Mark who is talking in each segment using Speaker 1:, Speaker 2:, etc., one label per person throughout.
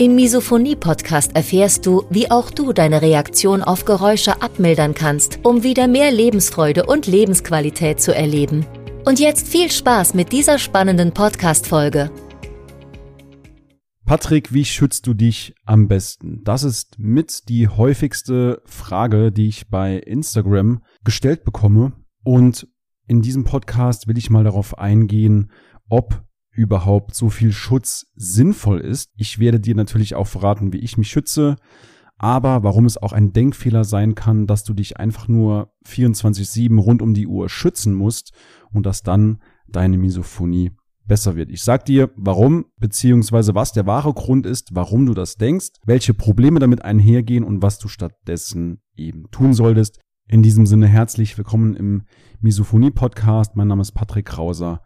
Speaker 1: Im Misophonie-Podcast erfährst du, wie auch du deine Reaktion auf Geräusche abmildern kannst, um wieder mehr Lebensfreude und Lebensqualität zu erleben. Und jetzt viel Spaß mit dieser spannenden Podcast-Folge.
Speaker 2: Patrick, wie schützt du dich am besten? Das ist mit die häufigste Frage, die ich bei Instagram gestellt bekomme. Und in diesem Podcast will ich mal darauf eingehen, ob überhaupt so viel Schutz sinnvoll ist. Ich werde dir natürlich auch verraten, wie ich mich schütze, aber warum es auch ein Denkfehler sein kann, dass du dich einfach nur 24-7 rund um die Uhr schützen musst und dass dann deine Misophonie besser wird. Ich sag dir, warum, beziehungsweise was der wahre Grund ist, warum du das denkst, welche Probleme damit einhergehen und was du stattdessen eben tun solltest. In diesem Sinne herzlich willkommen im Misophonie-Podcast. Mein Name ist Patrick Krauser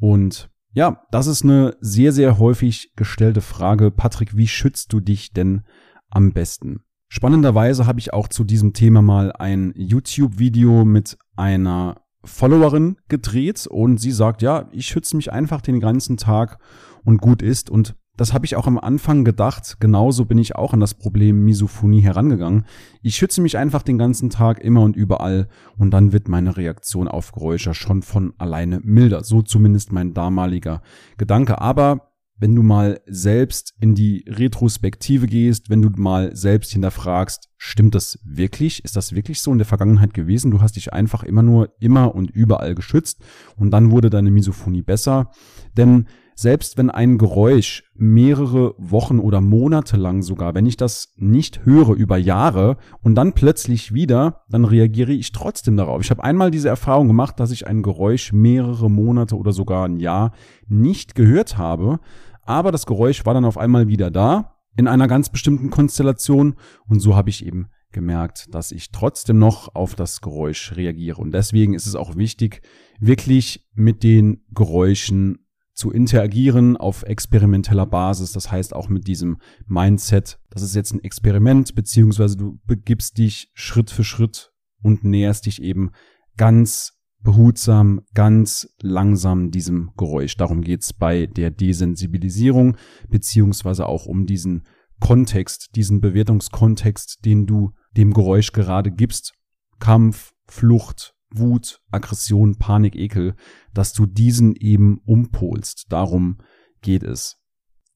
Speaker 2: und ja, das ist eine sehr, sehr häufig gestellte Frage. Patrick, wie schützt du dich denn am besten? Spannenderweise habe ich auch zu diesem Thema mal ein YouTube-Video mit einer Followerin gedreht und sie sagt, ja, ich schütze mich einfach den ganzen Tag und gut ist. Und das habe ich auch am Anfang gedacht. Genauso bin ich auch an das Problem Misophonie herangegangen. Ich schütze mich einfach den ganzen Tag immer und überall und dann wird meine Reaktion auf Geräusche schon von alleine milder. So zumindest mein damaliger Gedanke. Aber wenn du mal selbst in die Retrospektive gehst, wenn du mal selbst hinterfragst, stimmt das wirklich? Ist das wirklich so in der Vergangenheit gewesen? Du hast dich einfach immer nur immer und überall geschützt und dann wurde deine Misophonie besser. Denn selbst wenn ein Geräusch mehrere Wochen oder Monate lang sogar, wenn ich das nicht höre über Jahre und dann plötzlich wieder, dann reagiere ich trotzdem darauf. Ich habe einmal diese Erfahrung gemacht, dass ich ein Geräusch mehrere Monate oder sogar ein Jahr nicht gehört habe aber das Geräusch war dann auf einmal wieder da in einer ganz bestimmten Konstellation und so habe ich eben gemerkt, dass ich trotzdem noch auf das Geräusch reagiere und deswegen ist es auch wichtig, wirklich mit den Geräuschen zu interagieren auf experimenteller Basis, das heißt auch mit diesem Mindset, das ist jetzt ein Experiment, beziehungsweise du begibst dich Schritt für Schritt und näherst dich eben ganz behutsam, ganz langsam diesem Geräusch. Darum geht's bei der Desensibilisierung, beziehungsweise auch um diesen Kontext, diesen Bewertungskontext, den du dem Geräusch gerade gibst. Kampf, Flucht, Wut, Aggression, Panik, Ekel, dass du diesen eben umpolst. Darum geht es.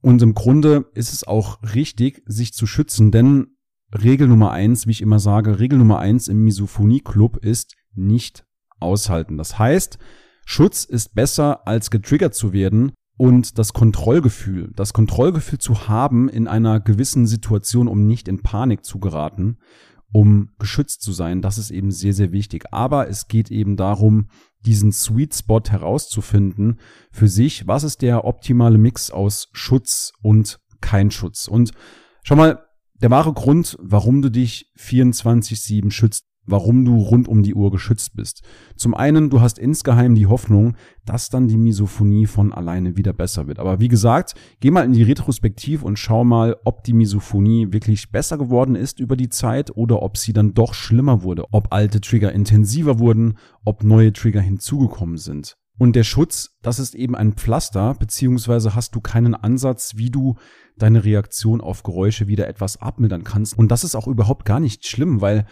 Speaker 2: Und im Grunde ist es auch richtig, sich zu schützen, denn Regel Nummer eins, wie ich immer sage, Regel Nummer eins im Misophonie Club ist nicht aushalten. Das heißt, Schutz ist besser als getriggert zu werden und das Kontrollgefühl, das Kontrollgefühl zu haben in einer gewissen Situation, um nicht in Panik zu geraten, um geschützt zu sein, das ist eben sehr, sehr wichtig. Aber es geht eben darum, diesen Sweet Spot herauszufinden für sich. Was ist der optimale Mix aus Schutz und kein Schutz? Und schau mal, der wahre Grund, warum du dich 24-7 schützt, warum du rund um die Uhr geschützt bist. Zum einen, du hast insgeheim die Hoffnung, dass dann die Misophonie von alleine wieder besser wird. Aber wie gesagt, geh mal in die Retrospektiv und schau mal, ob die Misophonie wirklich besser geworden ist über die Zeit oder ob sie dann doch schlimmer wurde, ob alte Trigger intensiver wurden, ob neue Trigger hinzugekommen sind. Und der Schutz, das ist eben ein Pflaster, beziehungsweise hast du keinen Ansatz, wie du deine Reaktion auf Geräusche wieder etwas abmildern kannst. Und das ist auch überhaupt gar nicht schlimm, weil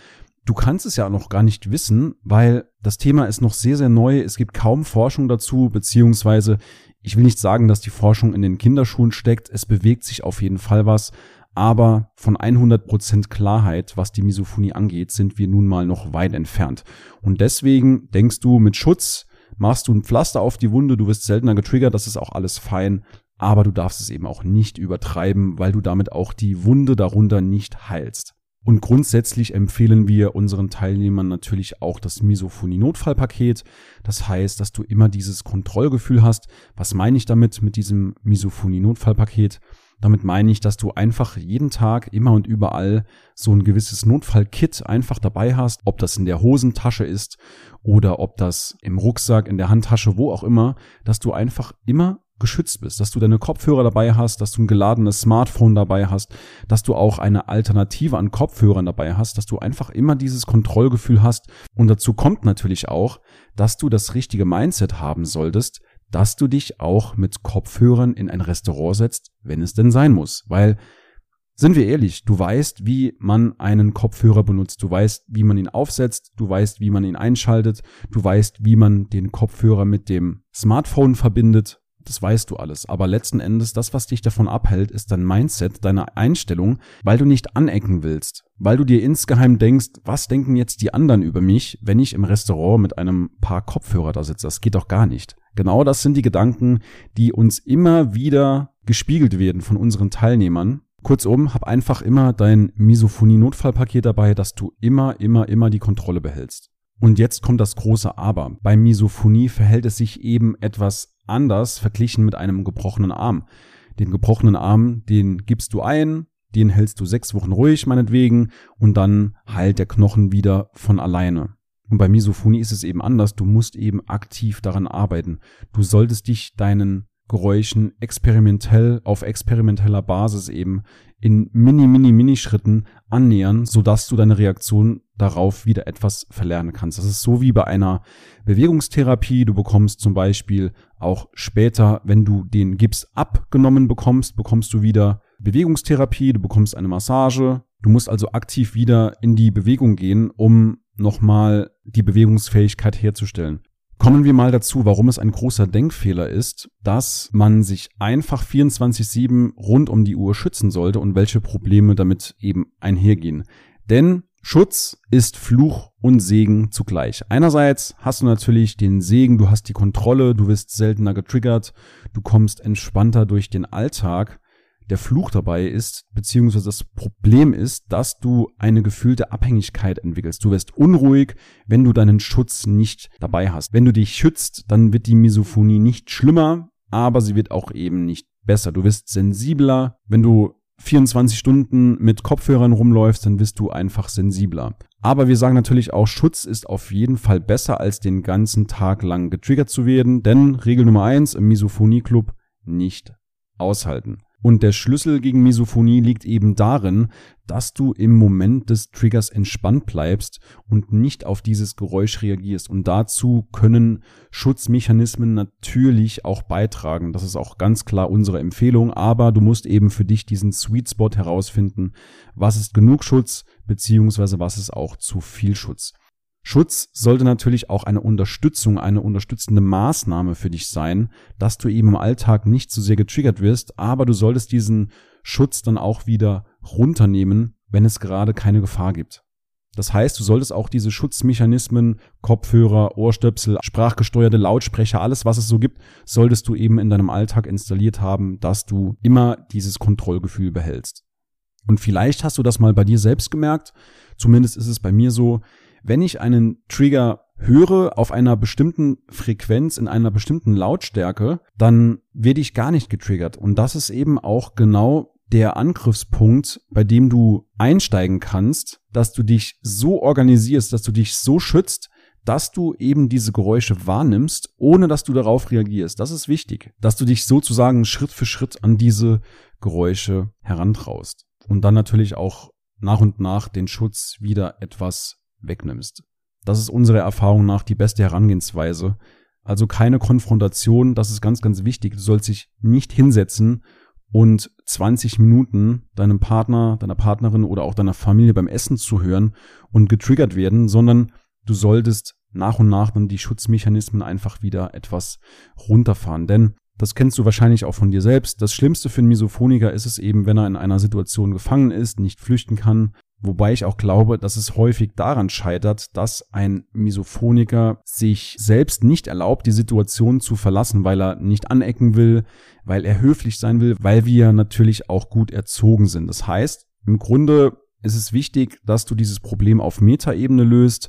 Speaker 2: Du kannst es ja noch gar nicht wissen, weil das Thema ist noch sehr, sehr neu. Es gibt kaum Forschung dazu, beziehungsweise ich will nicht sagen, dass die Forschung in den Kinderschuhen steckt. Es bewegt sich auf jeden Fall was. Aber von 100% Klarheit, was die Misophonie angeht, sind wir nun mal noch weit entfernt. Und deswegen denkst du, mit Schutz machst du ein Pflaster auf die Wunde, du wirst seltener getriggert, das ist auch alles fein. Aber du darfst es eben auch nicht übertreiben, weil du damit auch die Wunde darunter nicht heilst. Und grundsätzlich empfehlen wir unseren Teilnehmern natürlich auch das Misophonie-Notfallpaket. Das heißt, dass du immer dieses Kontrollgefühl hast. Was meine ich damit mit diesem Misophonie-Notfallpaket? Damit meine ich, dass du einfach jeden Tag immer und überall so ein gewisses Notfallkit einfach dabei hast, ob das in der Hosentasche ist oder ob das im Rucksack, in der Handtasche, wo auch immer, dass du einfach immer geschützt bist, dass du deine Kopfhörer dabei hast, dass du ein geladenes Smartphone dabei hast, dass du auch eine Alternative an Kopfhörern dabei hast, dass du einfach immer dieses Kontrollgefühl hast. Und dazu kommt natürlich auch, dass du das richtige Mindset haben solltest, dass du dich auch mit Kopfhörern in ein Restaurant setzt, wenn es denn sein muss. Weil, sind wir ehrlich, du weißt, wie man einen Kopfhörer benutzt, du weißt, wie man ihn aufsetzt, du weißt, wie man ihn einschaltet, du weißt, wie man den Kopfhörer mit dem Smartphone verbindet das weißt du alles. Aber letzten Endes, das, was dich davon abhält, ist dein Mindset, deine Einstellung, weil du nicht anecken willst. Weil du dir insgeheim denkst, was denken jetzt die anderen über mich, wenn ich im Restaurant mit einem paar Kopfhörer da sitze? Das geht doch gar nicht. Genau das sind die Gedanken, die uns immer wieder gespiegelt werden von unseren Teilnehmern. Kurzum, hab einfach immer dein Misophonie-Notfallpaket dabei, dass du immer, immer, immer die Kontrolle behältst. Und jetzt kommt das große Aber. Bei Misophonie verhält es sich eben etwas anders verglichen mit einem gebrochenen Arm. Den gebrochenen Arm, den gibst du ein, den hältst du sechs Wochen ruhig, meinetwegen, und dann heilt der Knochen wieder von alleine. Und bei Misophonie ist es eben anders. Du musst eben aktiv daran arbeiten. Du solltest dich deinen Geräuschen experimentell, auf experimenteller Basis eben in mini, mini, mini Schritten annähern, sodass du deine Reaktion darauf wieder etwas verlernen kannst. Das ist so wie bei einer Bewegungstherapie. Du bekommst zum Beispiel auch später, wenn du den Gips abgenommen bekommst, bekommst du wieder Bewegungstherapie, du bekommst eine Massage. Du musst also aktiv wieder in die Bewegung gehen, um nochmal die Bewegungsfähigkeit herzustellen. Kommen wir mal dazu, warum es ein großer Denkfehler ist, dass man sich einfach 24-7 rund um die Uhr schützen sollte und welche Probleme damit eben einhergehen. Denn Schutz ist Fluch und Segen zugleich. Einerseits hast du natürlich den Segen, du hast die Kontrolle, du wirst seltener getriggert, du kommst entspannter durch den Alltag der Fluch dabei ist, beziehungsweise das Problem ist, dass du eine gefühlte Abhängigkeit entwickelst. Du wirst unruhig, wenn du deinen Schutz nicht dabei hast. Wenn du dich schützt, dann wird die Misophonie nicht schlimmer, aber sie wird auch eben nicht besser. Du wirst sensibler. Wenn du 24 Stunden mit Kopfhörern rumläufst, dann wirst du einfach sensibler. Aber wir sagen natürlich auch, Schutz ist auf jeden Fall besser, als den ganzen Tag lang getriggert zu werden, denn Regel Nummer eins im Misophonie Club nicht aushalten. Und der Schlüssel gegen Misophonie liegt eben darin, dass du im Moment des Triggers entspannt bleibst und nicht auf dieses Geräusch reagierst. Und dazu können Schutzmechanismen natürlich auch beitragen. Das ist auch ganz klar unsere Empfehlung. Aber du musst eben für dich diesen Sweet Spot herausfinden. Was ist genug Schutz, beziehungsweise was ist auch zu viel Schutz. Schutz sollte natürlich auch eine Unterstützung, eine unterstützende Maßnahme für dich sein, dass du eben im Alltag nicht zu so sehr getriggert wirst, aber du solltest diesen Schutz dann auch wieder runternehmen, wenn es gerade keine Gefahr gibt. Das heißt, du solltest auch diese Schutzmechanismen, Kopfhörer, Ohrstöpsel, sprachgesteuerte Lautsprecher, alles was es so gibt, solltest du eben in deinem Alltag installiert haben, dass du immer dieses Kontrollgefühl behältst. Und vielleicht hast du das mal bei dir selbst gemerkt, zumindest ist es bei mir so, wenn ich einen Trigger höre auf einer bestimmten Frequenz, in einer bestimmten Lautstärke, dann werde ich gar nicht getriggert. Und das ist eben auch genau der Angriffspunkt, bei dem du einsteigen kannst, dass du dich so organisierst, dass du dich so schützt, dass du eben diese Geräusche wahrnimmst, ohne dass du darauf reagierst. Das ist wichtig, dass du dich sozusagen Schritt für Schritt an diese Geräusche herantraust. Und dann natürlich auch nach und nach den Schutz wieder etwas wegnimmst. Das ist unserer Erfahrung nach die beste Herangehensweise. Also keine Konfrontation, das ist ganz, ganz wichtig. Du sollst dich nicht hinsetzen und 20 Minuten deinem Partner, deiner Partnerin oder auch deiner Familie beim Essen zuhören und getriggert werden, sondern du solltest nach und nach dann die Schutzmechanismen einfach wieder etwas runterfahren. Denn das kennst du wahrscheinlich auch von dir selbst. Das Schlimmste für einen Misophoniker ist es eben, wenn er in einer Situation gefangen ist, nicht flüchten kann, Wobei ich auch glaube, dass es häufig daran scheitert, dass ein Misophoniker sich selbst nicht erlaubt, die Situation zu verlassen, weil er nicht anecken will, weil er höflich sein will, weil wir natürlich auch gut erzogen sind. Das heißt, im Grunde ist es wichtig, dass du dieses Problem auf Metaebene löst,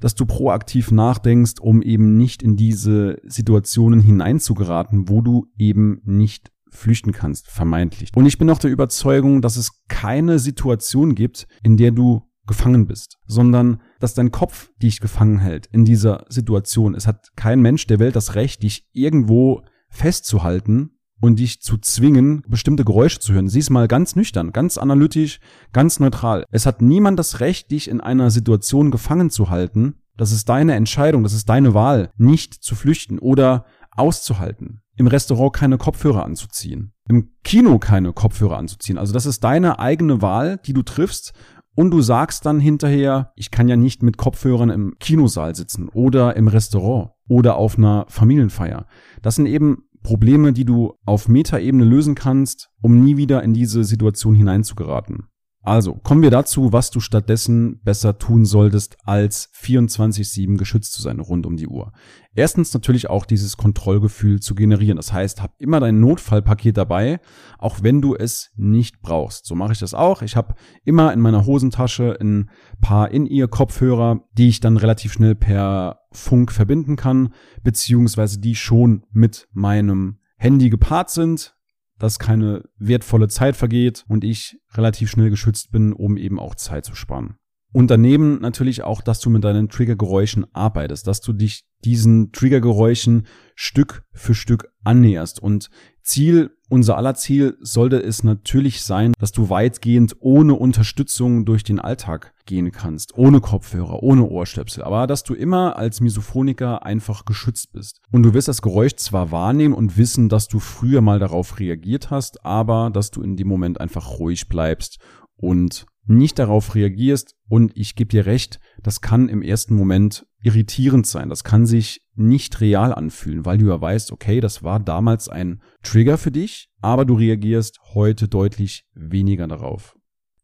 Speaker 2: dass du proaktiv nachdenkst, um eben nicht in diese Situationen hineinzugeraten, wo du eben nicht flüchten kannst, vermeintlich. Und ich bin auch der Überzeugung, dass es keine Situation gibt, in der du gefangen bist, sondern dass dein Kopf dich gefangen hält in dieser Situation. Es hat kein Mensch der Welt das Recht, dich irgendwo festzuhalten und dich zu zwingen, bestimmte Geräusche zu hören. Sieh es mal ganz nüchtern, ganz analytisch, ganz neutral. Es hat niemand das Recht, dich in einer Situation gefangen zu halten. Das ist deine Entscheidung, das ist deine Wahl, nicht zu flüchten oder auszuhalten. Im Restaurant keine Kopfhörer anzuziehen. Im Kino keine Kopfhörer anzuziehen. Also das ist deine eigene Wahl, die du triffst. Und du sagst dann hinterher, ich kann ja nicht mit Kopfhörern im Kinosaal sitzen oder im Restaurant oder auf einer Familienfeier. Das sind eben Probleme, die du auf Metaebene lösen kannst, um nie wieder in diese Situation hineinzugeraten. Also, kommen wir dazu, was du stattdessen besser tun solltest, als 24-7 geschützt zu sein rund um die Uhr. Erstens natürlich auch dieses Kontrollgefühl zu generieren. Das heißt, hab immer dein Notfallpaket dabei, auch wenn du es nicht brauchst. So mache ich das auch. Ich habe immer in meiner Hosentasche ein paar In-Ear-Kopfhörer, die ich dann relativ schnell per Funk verbinden kann, beziehungsweise die schon mit meinem Handy gepaart sind dass keine wertvolle Zeit vergeht und ich relativ schnell geschützt bin, um eben auch Zeit zu sparen. Und daneben natürlich auch, dass du mit deinen Triggergeräuschen arbeitest, dass du dich diesen Triggergeräuschen Stück für Stück annäherst. Und Ziel, unser aller Ziel sollte es natürlich sein, dass du weitgehend ohne Unterstützung durch den Alltag gehen kannst, ohne Kopfhörer, ohne Ohrstöpsel, aber dass du immer als Misophoniker einfach geschützt bist. Und du wirst das Geräusch zwar wahrnehmen und wissen, dass du früher mal darauf reagiert hast, aber dass du in dem Moment einfach ruhig bleibst und nicht darauf reagierst und ich gebe dir recht, das kann im ersten Moment irritierend sein. Das kann sich nicht real anfühlen, weil du ja weißt, okay, das war damals ein Trigger für dich, aber du reagierst heute deutlich weniger darauf.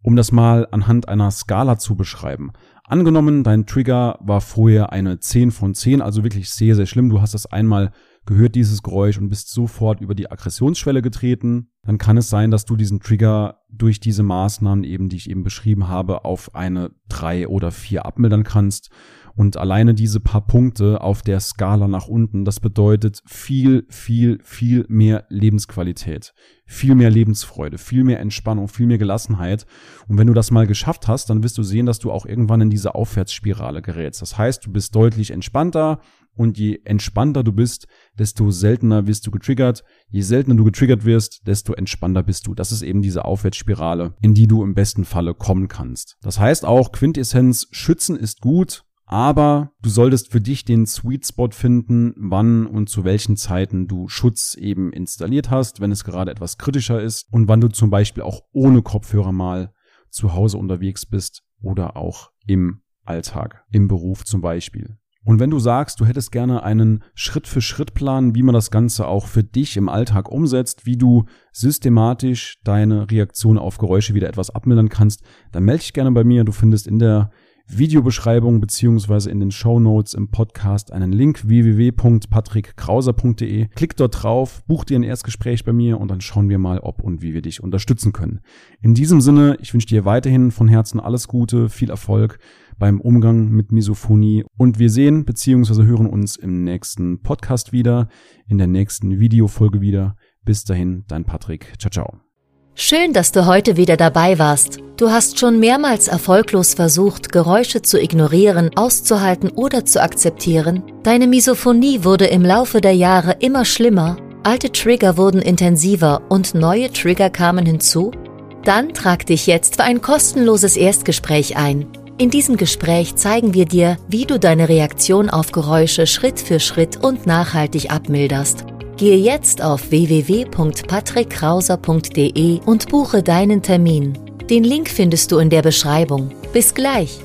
Speaker 2: Um das mal anhand einer Skala zu beschreiben. Angenommen, dein Trigger war vorher eine 10 von 10, also wirklich sehr, sehr schlimm. Du hast das einmal gehört, dieses Geräusch, und bist sofort über die Aggressionsschwelle getreten. Dann kann es sein, dass du diesen Trigger durch diese Maßnahmen eben, die ich eben beschrieben habe, auf eine 3 oder 4 abmildern kannst. Und alleine diese paar Punkte auf der Skala nach unten, das bedeutet viel, viel, viel mehr Lebensqualität, viel mehr Lebensfreude, viel mehr Entspannung, viel mehr Gelassenheit. Und wenn du das mal geschafft hast, dann wirst du sehen, dass du auch irgendwann in diese Aufwärtsspirale gerätst. Das heißt, du bist deutlich entspannter und je entspannter du bist, desto seltener wirst du getriggert. Je seltener du getriggert wirst, desto entspannter bist du. Das ist eben diese Aufwärtsspirale, in die du im besten Falle kommen kannst. Das heißt auch, Quintessenz, schützen ist gut, aber du solltest für dich den Sweet Spot finden, wann und zu welchen Zeiten du Schutz eben installiert hast, wenn es gerade etwas kritischer ist und wann du zum Beispiel auch ohne Kopfhörer mal zu Hause unterwegs bist oder auch im Alltag, im Beruf zum Beispiel. Und wenn du sagst, du hättest gerne einen Schritt-für-Schritt-Plan, wie man das Ganze auch für dich im Alltag umsetzt, wie du systematisch deine Reaktion auf Geräusche wieder etwas abmildern kannst, dann melde dich gerne bei mir. Du findest in der Videobeschreibung beziehungsweise in den Show Notes im Podcast einen Link www.patrickkrauser.de. Klick dort drauf, buch dir ein Erstgespräch bei mir und dann schauen wir mal, ob und wie wir dich unterstützen können. In diesem Sinne, ich wünsche dir weiterhin von Herzen alles Gute, viel Erfolg beim Umgang mit Misophonie und wir sehen beziehungsweise hören uns im nächsten Podcast wieder, in der nächsten Videofolge wieder. Bis dahin, dein Patrick. Ciao, ciao.
Speaker 1: Schön, dass du heute wieder dabei warst. Du hast schon mehrmals erfolglos versucht, Geräusche zu ignorieren, auszuhalten oder zu akzeptieren. Deine Misophonie wurde im Laufe der Jahre immer schlimmer, alte Trigger wurden intensiver und neue Trigger kamen hinzu? Dann trag dich jetzt für ein kostenloses Erstgespräch ein. In diesem Gespräch zeigen wir dir, wie du deine Reaktion auf Geräusche Schritt für Schritt und nachhaltig abmilderst. Gehe jetzt auf www.patrickkrauser.de und buche deinen Termin. Den Link findest du in der Beschreibung. Bis gleich!